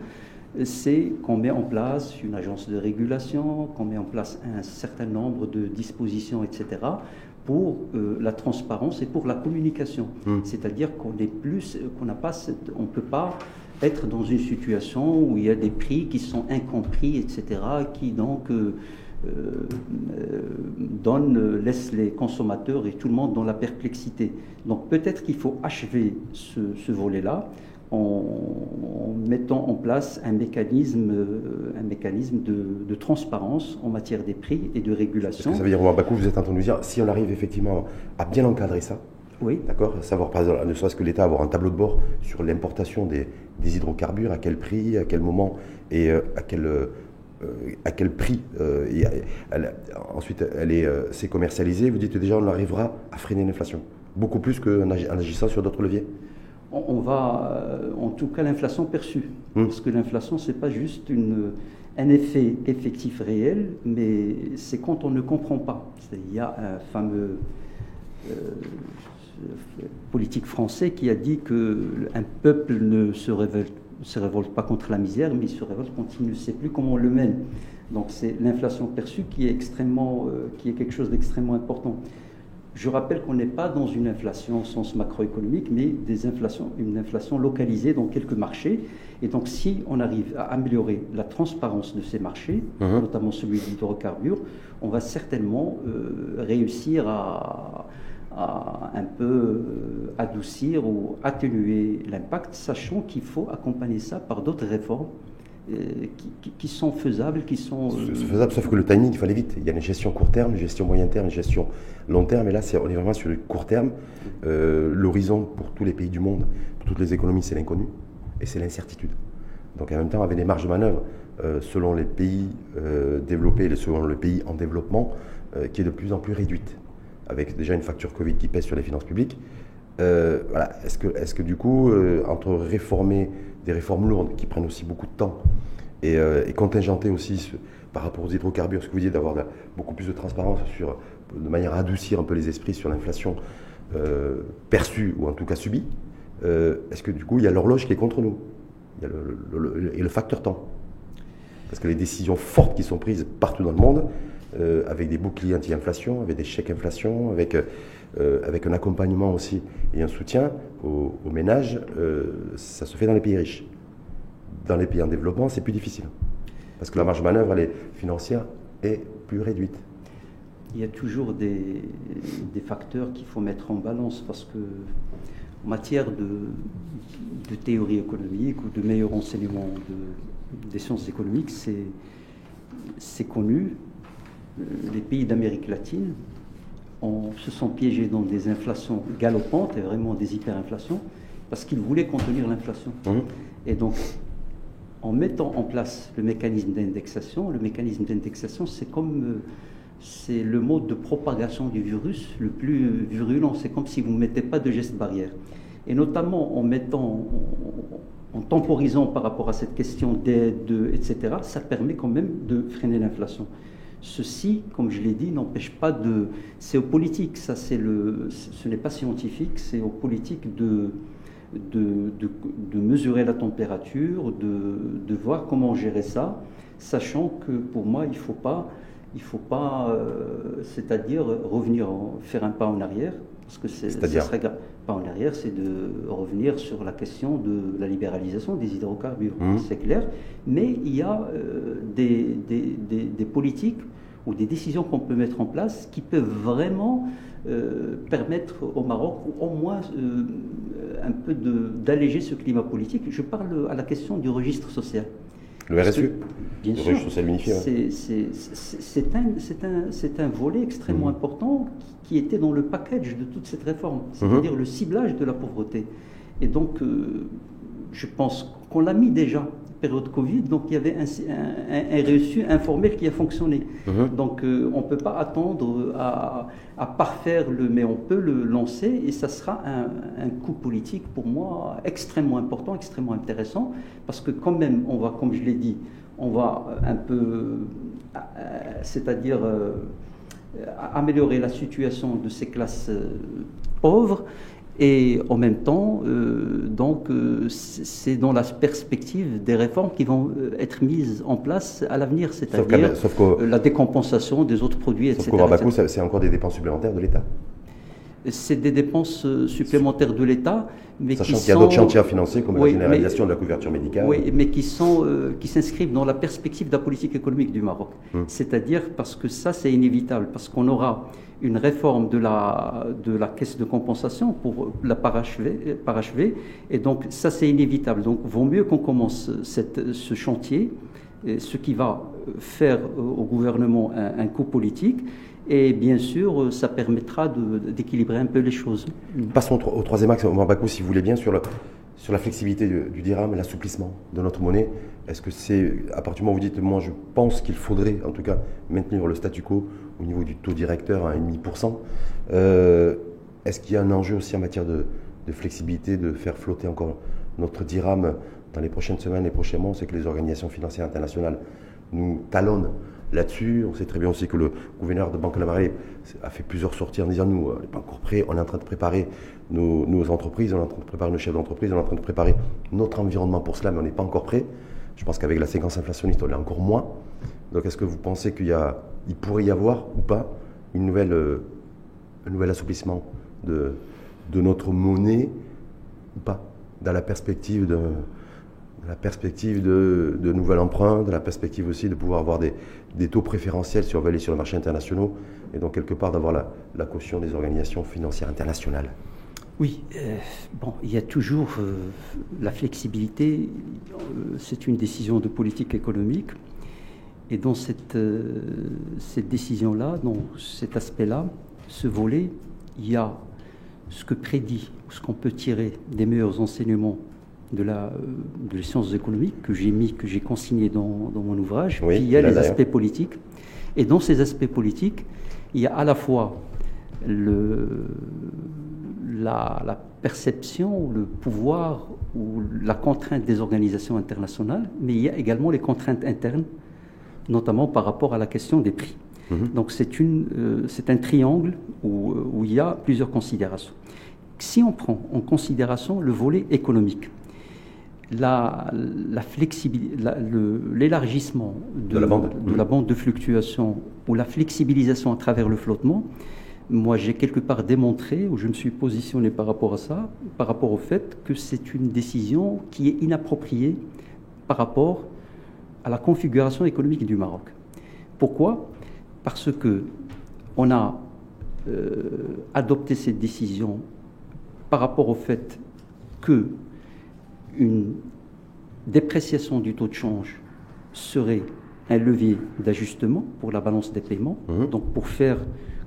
c'est qu'on met en place une agence de régulation, qu'on met en place un certain nombre de dispositions, etc., pour euh, la transparence et pour la communication. Hmm. C'est-à-dire qu'on est plus, qu'on n'a pas, on peut pas être dans une situation où il y a des prix qui sont incompris, etc., qui donc euh, euh, donnent, laissent les consommateurs et tout le monde dans la perplexité. Donc peut-être qu'il faut achever ce volet-là en, mettant en place un mécanisme, euh, un mécanisme de, transparence en matière des prix et de régulation. ça veut dire, Bakou, vous êtes en train de nous dire, si on arrive effectivement à bien encadrer ça, oui. D'accord Savoir, par exemple, ne serait-ce que l'État avoir un tableau de bord sur l'importation des, hydrocarbures, à quel prix, à quel moment et euh, à quel. Euh, à quel prix ensuite elle est, c'est commercialisé, vous dites déjà on arrivera à freiner l'inflation, beaucoup plus qu'en agissant sur d'autres leviers on, va, en tout cas, l'inflation perçue. Mmh. Parce que l'inflation, ce n'est pas juste une, un effet effectif réel, mais c'est quand on ne comprend pas. Il y a un fameux euh, politique français qui a dit qu'un peuple ne se révolte, se révolte pas contre la misère, mais il se révolte quand il ne sait plus comment on le mène. Donc c'est l'inflation perçue qui est, extrêmement, euh, qui est quelque chose d'extrêmement important. Je rappelle qu'on n'est pas dans une inflation au sens macroéconomique, mais des inflations, une inflation localisée dans quelques marchés. Et donc, si on arrive à améliorer la transparence de ces marchés, mhm. notamment celui de l'hydrocarbure, on va certainement euh, réussir à, un peu euh, adoucir ou atténuer l'impact, sachant qu'il faut accompagner ça par d'autres réformes euh, qui, sont faisables, qui sont... C'est faisable, sauf que le timing, il faut aller vite. Il y a une gestion court terme, une gestion moyen terme, une gestion long terme, et là, on est vraiment sur le court terme. L'horizon pour tous les pays du monde, pour toutes les économies, c'est l'inconnu et c'est l'incertitude. Donc en même temps, avec des marges de manœuvre euh, selon les pays euh, développés et selon le pays en développement, euh, qui est de plus en plus réduite, avec déjà une facture Covid qui pèse sur les finances publiques. voilà. Est-ce que, est que du coup, entre réformer des réformes lourdes qui prennent aussi beaucoup de temps et, contingenter aussi par rapport aux hydrocarbures, ce que vous dites d'avoir beaucoup plus de transparence sur, de manière à adoucir un peu les esprits sur l'inflation perçue ou en tout cas subie, est-ce que du coup il y a l'horloge qui est contre nous? Il y a et le facteur temps. Parce que les décisions fortes qui sont prises partout dans le monde, euh, avec des boucliers anti-inflation, avec des chèques inflation, avec, euh, avec un accompagnement aussi et un soutien aux, ménages, euh, ça se fait dans les pays riches. Dans les pays en développement, c'est plus difficile. Parce que la marge de manœuvre, financière, est plus réduite. Il y a toujours des, des facteurs qu'il faut mettre en balance parce que en matière de, théorie économique ou de meilleur enseignement des sciences économiques, c'est connu. Euh, les pays d'Amérique latine se sont piégés dans des inflations galopantes et vraiment des hyperinflations parce qu'ils voulaient contenir l'inflation. Mmh. Et donc, en mettant en place le mécanisme d'indexation, le mécanisme d'indexation, c'est comme euh, c'est le mode de propagation du virus le plus virulent. C'est comme si vous ne mettez pas de gestes barrière. Et notamment en mettant, en, temporisant par rapport à cette question d'aide, etc., ça permet quand même de freiner l'inflation. Ceci, comme je l'ai dit, n'empêche pas de. C'est aux politiques, ça, c'est le. Ce n'est pas scientifique, c'est aux politiques de, de, de, mesurer la température, de, de, voir comment gérer ça, sachant que pour moi, il ne faut pas il ne faut pas, euh, c'est-à-dire revenir, faire un pas en arrière, parce que c'est, serait pas en arrière, c'est de revenir sur la question de la libéralisation des hydrocarbures, mmh. c'est clair. Mais il y a euh, des, des, des, politiques ou des décisions qu'on peut mettre en place qui peuvent vraiment euh, permettre au Maroc, au moins un peu d'alléger ce climat politique. Je parle à la question du registre social. Le RSU Bien sûr. C'est un, un, volet extrêmement mmh. important qui, était dans le package de toute cette réforme, c'est-à-dire mmh. le ciblage de la pauvreté. Et donc, euh, je pense qu'on l'a mis déjà période Covid, donc il y avait un, un, reçu informel qui a fonctionné. Mhm. Donc euh, on ne peut pas attendre à, parfaire le, mais on peut le lancer et ça sera un, coup politique pour moi extrêmement important, extrêmement intéressant, parce que quand même, on va, comme je l'ai dit, on va un peu, euh, c'est-à-dire euh, améliorer la situation de ces classes pauvres et en même temps, euh, donc, euh, c'est dans la perspective des réformes qui vont euh, être mises en place à l'avenir, c'est-à-dire la décompensation des autres produits, etc. Sauf qu'au c'est encore des dépenses supplémentaires de l'État. C'est des dépenses supplémentaires de l'État, mais Sachant qu'il y a d'autres chantiers à financer, comme la généralisation de la couverture médicale. Oui, mais qui sont qui s'inscrivent dans la perspective de la politique économique du Maroc. Hum. C'est-à-dire parce que ça, c'est inévitable, parce qu'on aura une réforme de la, de la caisse de compensation pour la parachever, parachever et donc ça c'est inévitable. Donc vaut mieux qu'on commence ce chantier, ce qui va faire au gouvernement un, coup politique, et bien sûr ça permettra d'équilibrer un peu les choses. Passons au, troisième axe, Bakou, si vous voulez bien, sur, le, sur la flexibilité du, dirham, l'assouplissement de notre monnaie. Est-ce que c'est, à partir du moment où vous dites, moi je pense qu'il faudrait en tout cas maintenir le statu quo au niveau du taux directeur à 1,5%. Euh, Est-ce qu'il y a un enjeu aussi en matière de, de flexibilité, de faire flotter encore notre dirham dans les prochaines semaines, les prochains mois? On sait que les organisations financières internationales nous talonnent là-dessus. On sait très bien aussi que le gouverneur de Banque de la Marée a fait plusieurs sorties en disant nous, on n'est pas encore prêts, on est en train de préparer nos, entreprises, on est en train de préparer nos chefs d'entreprise, on est en train de préparer notre environnement pour cela, mais on n'est pas encore prêt. Je pense qu'avec la séquence inflationniste, on l'est encore moins. Donc est-ce que vous pensez qu'il pourrait y avoir ou pas une nouvelle, euh, un nouvel assouplissement de, de notre monnaie ou pas dans la perspective de, la perspective de, de emprunts, de la perspective aussi de pouvoir avoir des, taux préférentiels si sur les marchés internationaux, et donc quelque part d'avoir la, caution des organisations financières internationales? Oui, euh, bon, il y a toujours euh, la flexibilité, euh, c'est une décision de politique économique, et dans cette, cette décision-là, dans cet aspect-là, ce volet, il y a ce que prédit, ce qu'on peut tirer des meilleurs enseignements de, la, de les sciences économiques que j'ai mis, que j'ai consigné dans, dans, mon ouvrage. Oui, Puis il y a les aspects politiques. Et dans ces aspects politiques, il y a à la fois le, la, la, perception, le pouvoir ou la contrainte des organisations internationales, mais il y a également les contraintes internes, notamment par rapport à la question des prix. Mmh. Donc c'est euh, un triangle où, où il y a plusieurs considérations. Si on prend en considération le volet économique, la, la l'élargissement de, de, la bande. de, la bande de fluctuation ou la flexibilisation à travers le flottement, moi j'ai quelque part démontré, ou je me suis positionné par rapport à ça, par rapport au fait que c'est une décision qui est inappropriée par rapport à la configuration économique du Maroc. Pourquoi? Parce que on a euh, adopté cette décision par rapport au fait que une dépréciation du taux de change serait un levier d'ajustement pour la balance des paiements, mmh. donc pour faire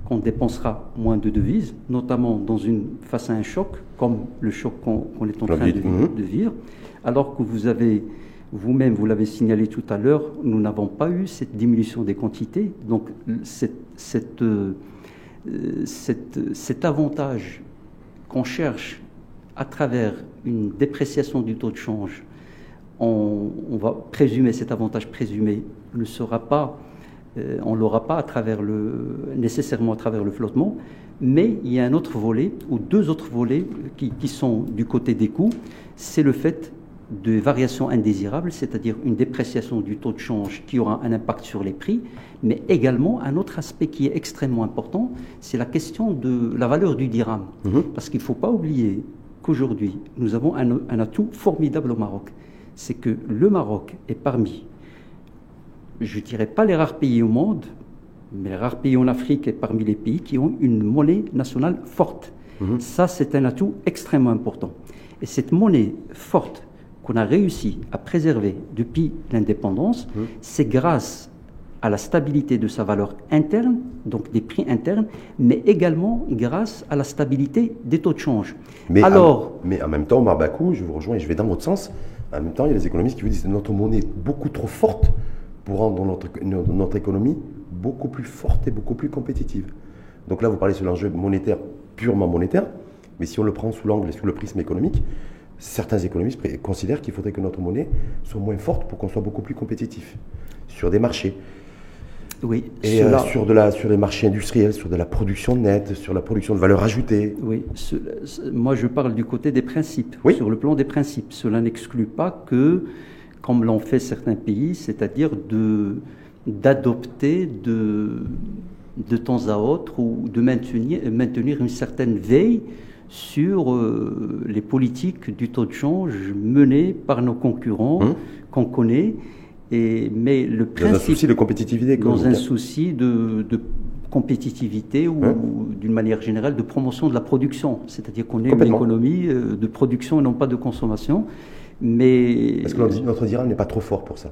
qu'on dépensera moins de devises, notamment dans une, face à un choc, comme le choc qu'on qu est en train de, mmh. de, vivre, alors que vous avez, vous-même, vous l'avez signalé tout à l'heure, nous n'avons pas eu cette diminution des quantités, donc cette, cette, euh, cette, cet avantage qu'on cherche à travers une dépréciation du taux de change, on, on va présumer cet avantage présumé ne sera pas, euh, on l'aura pas à travers le, nécessairement à travers le flottement, mais il y a un autre volet ou deux autres volets qui, qui sont du côté des coûts, c'est le fait de variations indésirables, c'est-à-dire une dépréciation du taux de change qui aura un impact sur les prix, mais également un autre aspect qui est extrêmement important, c'est la question de la valeur du dirham. -hmm. Parce qu'il ne faut pas oublier qu'aujourd'hui, nous avons un, un, atout formidable au Maroc. C'est que le Maroc est parmi, je ne dirais pas les rares pays au monde, mais les rares pays en Afrique et parmi les pays qui ont une monnaie nationale forte. Mmh. Ça, c'est un atout extrêmement important. Et cette monnaie forte qu'on a réussi à préserver depuis l'indépendance, mmh. c'est grâce à la stabilité de sa valeur interne, donc des prix internes, mais également grâce à la stabilité des taux de change. Mais, Alors, en, mais en même temps, Marbakou, je vous rejoins et je vais dans votre sens. En même temps, il y a des économistes qui vous disent que notre monnaie est beaucoup trop forte pour rendre notre, notre économie beaucoup plus forte et beaucoup plus compétitive. Donc là, vous parlez sur l'enjeu monétaire, purement monétaire, mais si on le prend sous l'angle et sous le prisme économique, certains économistes considèrent qu'il faudrait que notre monnaie soit moins forte pour qu'on soit beaucoup plus compétitif sur des marchés. Oui, et cela... euh, sur, de la, sur les marchés industriels, sur de la production nette, sur la production de valeur ajoutée. Oui, ce, moi je parle du côté des principes, oui. sur le plan des principes. Cela n'exclut pas que, comme l'ont fait certains pays, c'est-à-dire de, d'adopter de, de temps à autre ou de maintenir, maintenir une certaine veille sur euh, les politiques du taux de change menées par nos concurrents hum. qu'on connaît. Et, mais le principe, dans un souci de compétitivité, dans un souci de, de compétitivité ou, hein ou d'une manière générale de promotion de la production, c'est-à-dire qu'on est une économie euh, de production et non pas de consommation. Mais parce que notre, dirham n'est pas trop fort pour ça,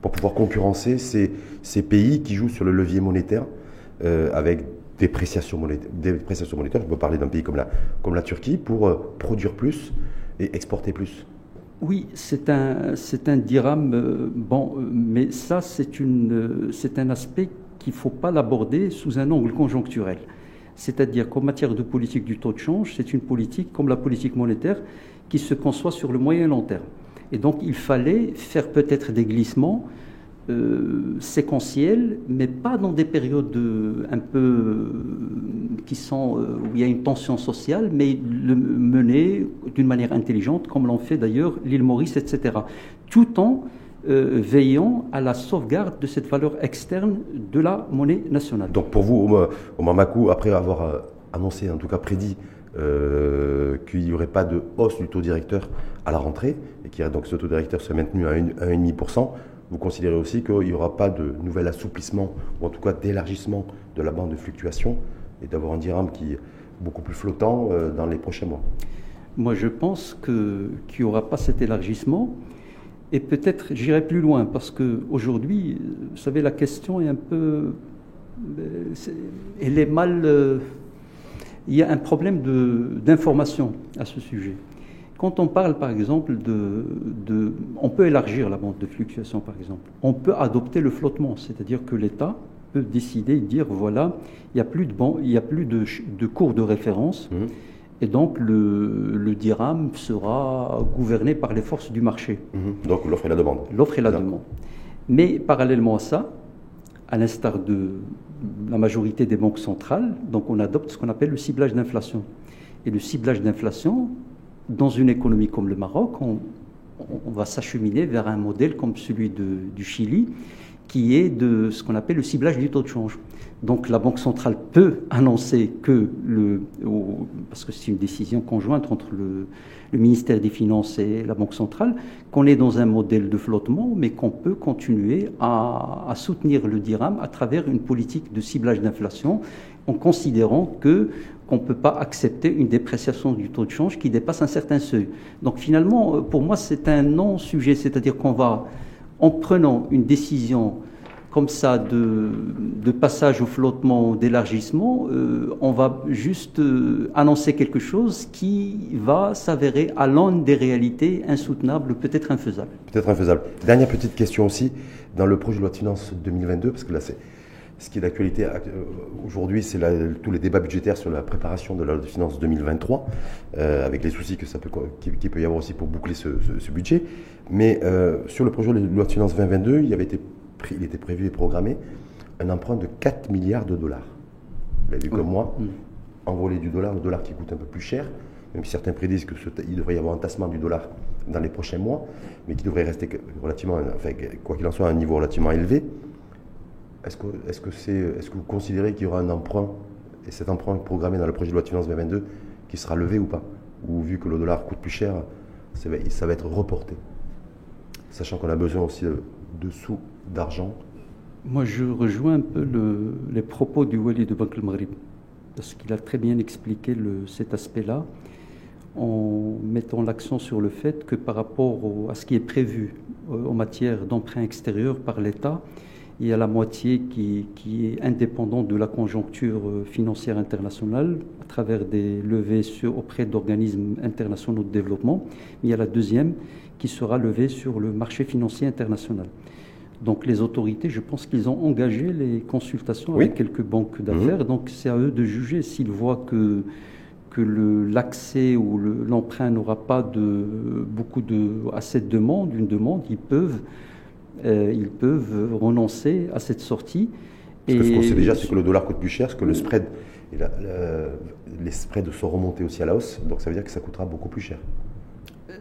pour pouvoir concurrencer ces, ces pays qui jouent sur le levier monétaire euh, avec dépréciation monétaire, dépréciation monétaire. Je peux parler d'un pays comme la, comme la Turquie pour euh, produire plus et exporter plus. Oui, c'est un, c'est un dirham, euh, bon, mais ça, c'est, une, c'est un aspect qu'il ne faut pas l'aborder sous un angle conjoncturel. C'est-à-dire qu'en matière de politique du taux de change, c'est une politique comme la politique monétaire qui se conçoit sur le moyen et long terme. Et donc il fallait faire peut-être des glissements euh, séquentiels, mais pas dans des périodes un peu euh, qui sont euh, où il y a une tension sociale, mais le mener d'une manière intelligente, comme l'ont fait d'ailleurs l'île Maurice, etc. Tout en veillant à la sauvegarde de cette valeur externe de la monnaie nationale. Donc pour vous, au Mamakou, après avoir annoncé, en tout cas prédit, qu'il n'y aurait pas de hausse du taux directeur à la rentrée, et que donc ce taux directeur serait maintenu à 1,5%, vous considérez aussi qu'il n'y aura pas de nouvel assouplissement, ou en tout cas d'élargissement de la bande de fluctuation, et d'avoir un dirham qui est beaucoup plus flottant euh, dans les prochains mois Moi, je pense qu'il n'y aura pas cet élargissement. Et peut-être j'irai plus loin, parce qu'aujourd'hui, vous savez, la question est un peu. Euh, elle est mal. Il y a un problème d'information à ce sujet. Quand on parle, par exemple, de, On peut élargir la bande de fluctuation, par exemple. On peut adopter le flottement, c'est-à-dire que l'État peut décider, dire, voilà, il n'y a plus de, il y a plus de, cours de référence, mmh. et donc le, dirham sera gouverné par les forces du marché. Mmh. Donc l'offre et la demande. L'offre et la demande. Mais parallèlement à ça, à l'instar de la majorité des banques centrales, donc on adopte ce qu'on appelle le ciblage d'inflation. Et le ciblage d'inflation, dans une économie comme le Maroc, on, va s'acheminer vers un modèle comme celui du Chili, qui est de ce qu'on appelle le ciblage du taux de change. Donc la Banque centrale peut annoncer que, le, parce que c'est une décision conjointe entre le, ministère des Finances et la Banque centrale, qu'on est dans un modèle de flottement, mais qu'on peut continuer à, à, soutenir le dirham à travers une politique de ciblage d'inflation, en considérant que qu'on ne peut pas accepter une dépréciation du taux de change qui dépasse un certain seuil. Donc finalement, pour moi, c'est un non-sujet, c'est-à-dire qu'on va, en prenant une décision comme ça de, passage au flottement, d'élargissement, euh, on va juste euh, annoncer quelque chose qui va s'avérer à l'onde des réalités insoutenables, peut-être infaisable. Peut-être infaisable. Dernière petite question aussi, dans le projet de loi de finances 2022, parce que là c'est ce qui est d'actualité euh, aujourd'hui, c'est tous les débats budgétaires sur la préparation de la loi de finances 2023, euh, avec les soucis que ça peut, qu'il peut y avoir aussi pour boucler ce, budget. Mais sur le projet de loi de finances 2022, il, avait été il était prévu et programmé un emprunt de 4 milliards de dollars. Vous l'avez vu comme moi, mm. envoler du dollar, le dollar qui coûte un peu plus cher, même si certains prédisent qu'il devrait y avoir un tassement du dollar dans les prochains mois, mais qui devrait rester relativement, enfin, quoi qu'il en soit, à un niveau relativement élevé. Est-ce que, est que, est, que vous considérez qu'il y aura un emprunt, et cet emprunt programmé dans le projet de loi de finances 2022, qui sera levé ou pas? Ou vu que le dollar coûte plus cher, ça va, ça va être reporté Sachant qu'on a besoin aussi de, sous, d'argent. Moi, je rejoins un peu les propos du Wali de Banque Maghrib, parce qu'il a très bien expliqué le, cet aspect-là, en mettant l'accent sur le fait que par rapport à ce qui est prévu euh, en matière d'emprunt extérieur par l'État, il y a la moitié qui, est indépendante de la conjoncture euh, financière internationale à travers des levées auprès d'organismes internationaux de développement. il y a la deuxième qui sera levée sur le marché financier international. Donc les autorités, je pense qu'ils ont engagé les consultations avec quelques banques d'affaires. Mhm. Donc c'est à eux de juger s'ils voient que que l'accès ou l'emprunt n'aura pas de, beaucoup de, à cette demande, une demande, ils peuvent euh, ils peuvent renoncer à cette sortie. Parce que ce qu'on sait déjà, c'est que le dollar coûte plus cher, que le spread, les spreads sont remontés aussi à la hausse, donc ça veut dire que ça coûtera beaucoup plus cher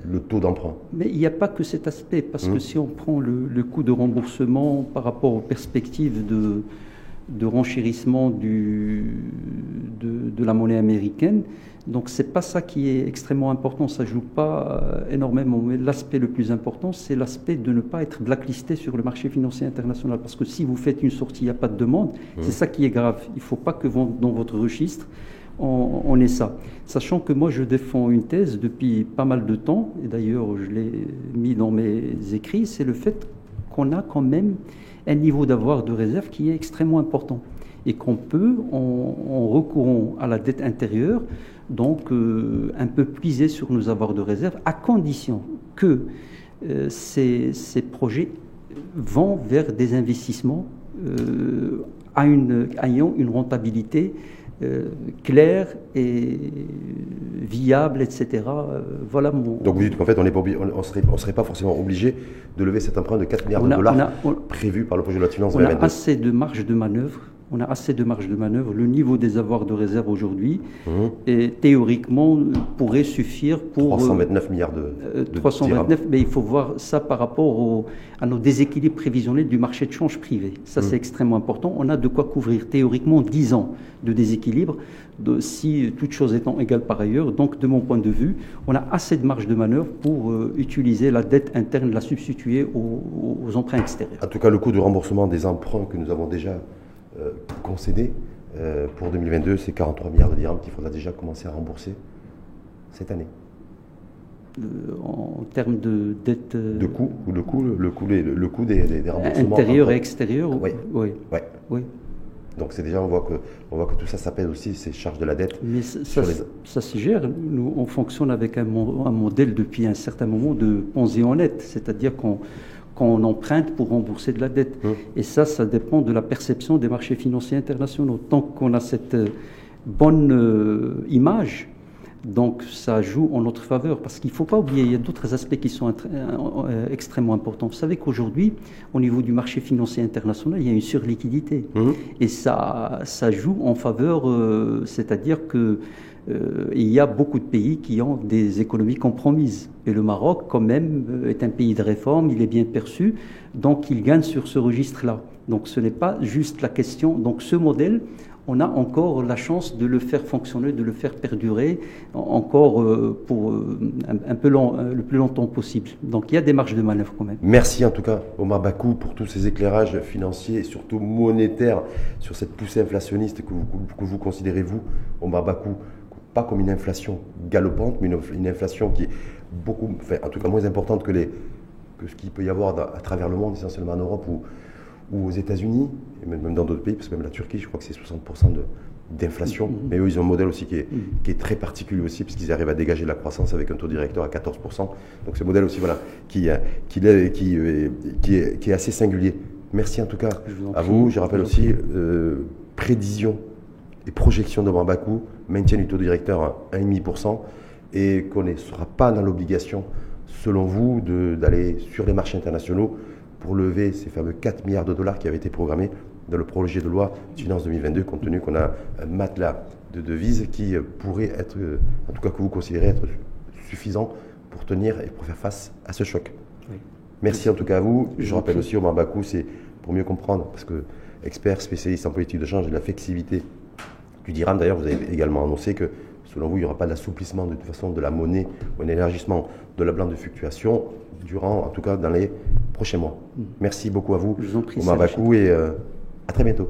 le taux d'emprunt. Mais il n'y a pas que cet aspect, parce que hum. si on prend le, coût de remboursement par rapport aux perspectives de, de renchérissement du, de, la monnaie américaine, donc c'est pas ça qui est extrêmement important, ça joue pas euh, énormément. Mais l'aspect le plus important, c'est l'aspect de ne pas être blacklisté sur le marché financier international, parce que si vous faites une sortie, il n'y a pas de demande, mmh. c'est ça qui est grave. Il ne faut pas que dans votre registre on, ait ça. Sachant que moi je défends une thèse depuis pas mal de temps, et d'ailleurs je l'ai mis dans mes écrits, c'est le fait qu'on a quand même un niveau d'avoir de réserve qui est extrêmement important et qu'on peut, en, recourant à la dette intérieure, donc euh, un peu puiser sur nos avoirs de réserve, à condition que euh, ces, projets vont vers des investissements euh, ayant une rentabilité euh, clair et viable, etc. Euh, voilà mon. Donc vous dites qu'en fait, on ne on, serait, on serait pas forcément obligé de lever cet emprunt de 4 milliards de dollars prévu par le projet de loi de finances. On a assez de marge de manœuvre on a assez de marge de manœuvre. Le niveau des avoirs de réserve aujourd'hui, mmh. théoriquement, pourrait suffire pour... 329 euh, milliards de, 329, euh, mais il faut voir ça par rapport à nos déséquilibres prévisionnels du marché de change privé. Ça, mmh. c'est extrêmement important. On a de quoi couvrir théoriquement 10 ans de déséquilibre, de, si toutes choses étant égales par ailleurs. Donc, de mon point de vue, on a assez de marge de manœuvre pour euh, utiliser la dette interne, la substituer aux, aux emprunts extérieurs. En tout cas, le coût de remboursement des emprunts que nous avons déjà euh, concédé euh, pour 2022, c'est 43 milliards de dirhams qu'il faudra déjà commencer à rembourser cette année. Euh, en termes de dette. De coût, ou le coût, le coût, le, coût des, des, remboursements. Intérieur et extérieur Oui. Oui. Oui. Donc c'est déjà, on voit, que, on voit que tout ça s'appelle aussi ces charges de la dette. Mais ça, ça, s'y gère. Nous, on fonctionne avec un, un, modèle depuis un certain moment de Ponzi en net, c'est-à-dire qu'on qu'on emprunte pour rembourser de la dette. Hum. Et ça, ça dépend de la perception des marchés financiers internationaux. Tant qu'on a cette euh, bonne euh, image, donc ça joue en notre faveur. Parce qu'il ne faut pas oublier, il y a d'autres aspects qui sont euh, extrêmement importants. Vous savez qu'aujourd'hui, au niveau du marché financier international, il y a une surliquidité. Hum. Et ça, ça joue en faveur, c'est-à-dire que euh, il y a beaucoup de pays qui ont des économies compromises. Et le Maroc, quand même, euh, est un pays de réforme, il est bien perçu, donc il gagne sur ce registre-là. Donc ce n'est pas juste la question. Donc ce modèle, on a encore la chance de le faire fonctionner, de le faire perdurer encore euh, pour un, peu long, le plus longtemps possible. Donc il y a des marges de manœuvre quand même. Merci en tout cas Omar Bakou pour tous ces éclairages financiers et surtout monétaires sur cette poussée inflationniste que vous, que vous considérez, vous, Omar Bakou, pas comme une inflation galopante, mais une, inflation qui est beaucoup, enfin, en tout cas moins importante que, les, que ce qu'il peut y avoir à travers le monde, essentiellement en Europe ou, ou aux États-Unis, et même, dans d'autres pays, parce que même la Turquie, je crois que c'est 60% d'inflation. Mm-hmm. Mais eux, ils ont un modèle aussi qui est, mm-hmm. qui est très particulier aussi, puisqu'ils arrivent à dégager la croissance avec un taux directeur à 14%. Donc ce modèle aussi, voilà, qui, euh, qui, qui, euh, qui, est, assez singulier. Merci en tout cas à vous. Je rappelle aussi euh, prévision et projection de Bakou maintien du taux directeur à 1,5% et qu'on ne sera pas dans l'obligation, selon vous, d'aller sur les marchés internationaux pour lever ces fameux 4 milliards de dollars qui avaient été programmés dans le projet de loi de finances 2022, compte tenu qu'on a un matelas de devises qui pourrait être, en tout cas que vous considérez être suffisant pour tenir et pour faire face à ce choc. Merci en tout cas à vous. Je rappelle aussi, Omar Bakou, c'est pour mieux comprendre, parce que expert, spécialiste en politique de change et de la flexibilité du dirham. D'ailleurs, vous avez également annoncé que, selon vous, il n'y aura pas d'assouplissement de toute façon de la monnaie ou un élargissement de la bande de fluctuation durant, en tout cas, dans les prochains mois. Mm. Merci beaucoup à vous, Je vous en prie, et euh, à très bientôt.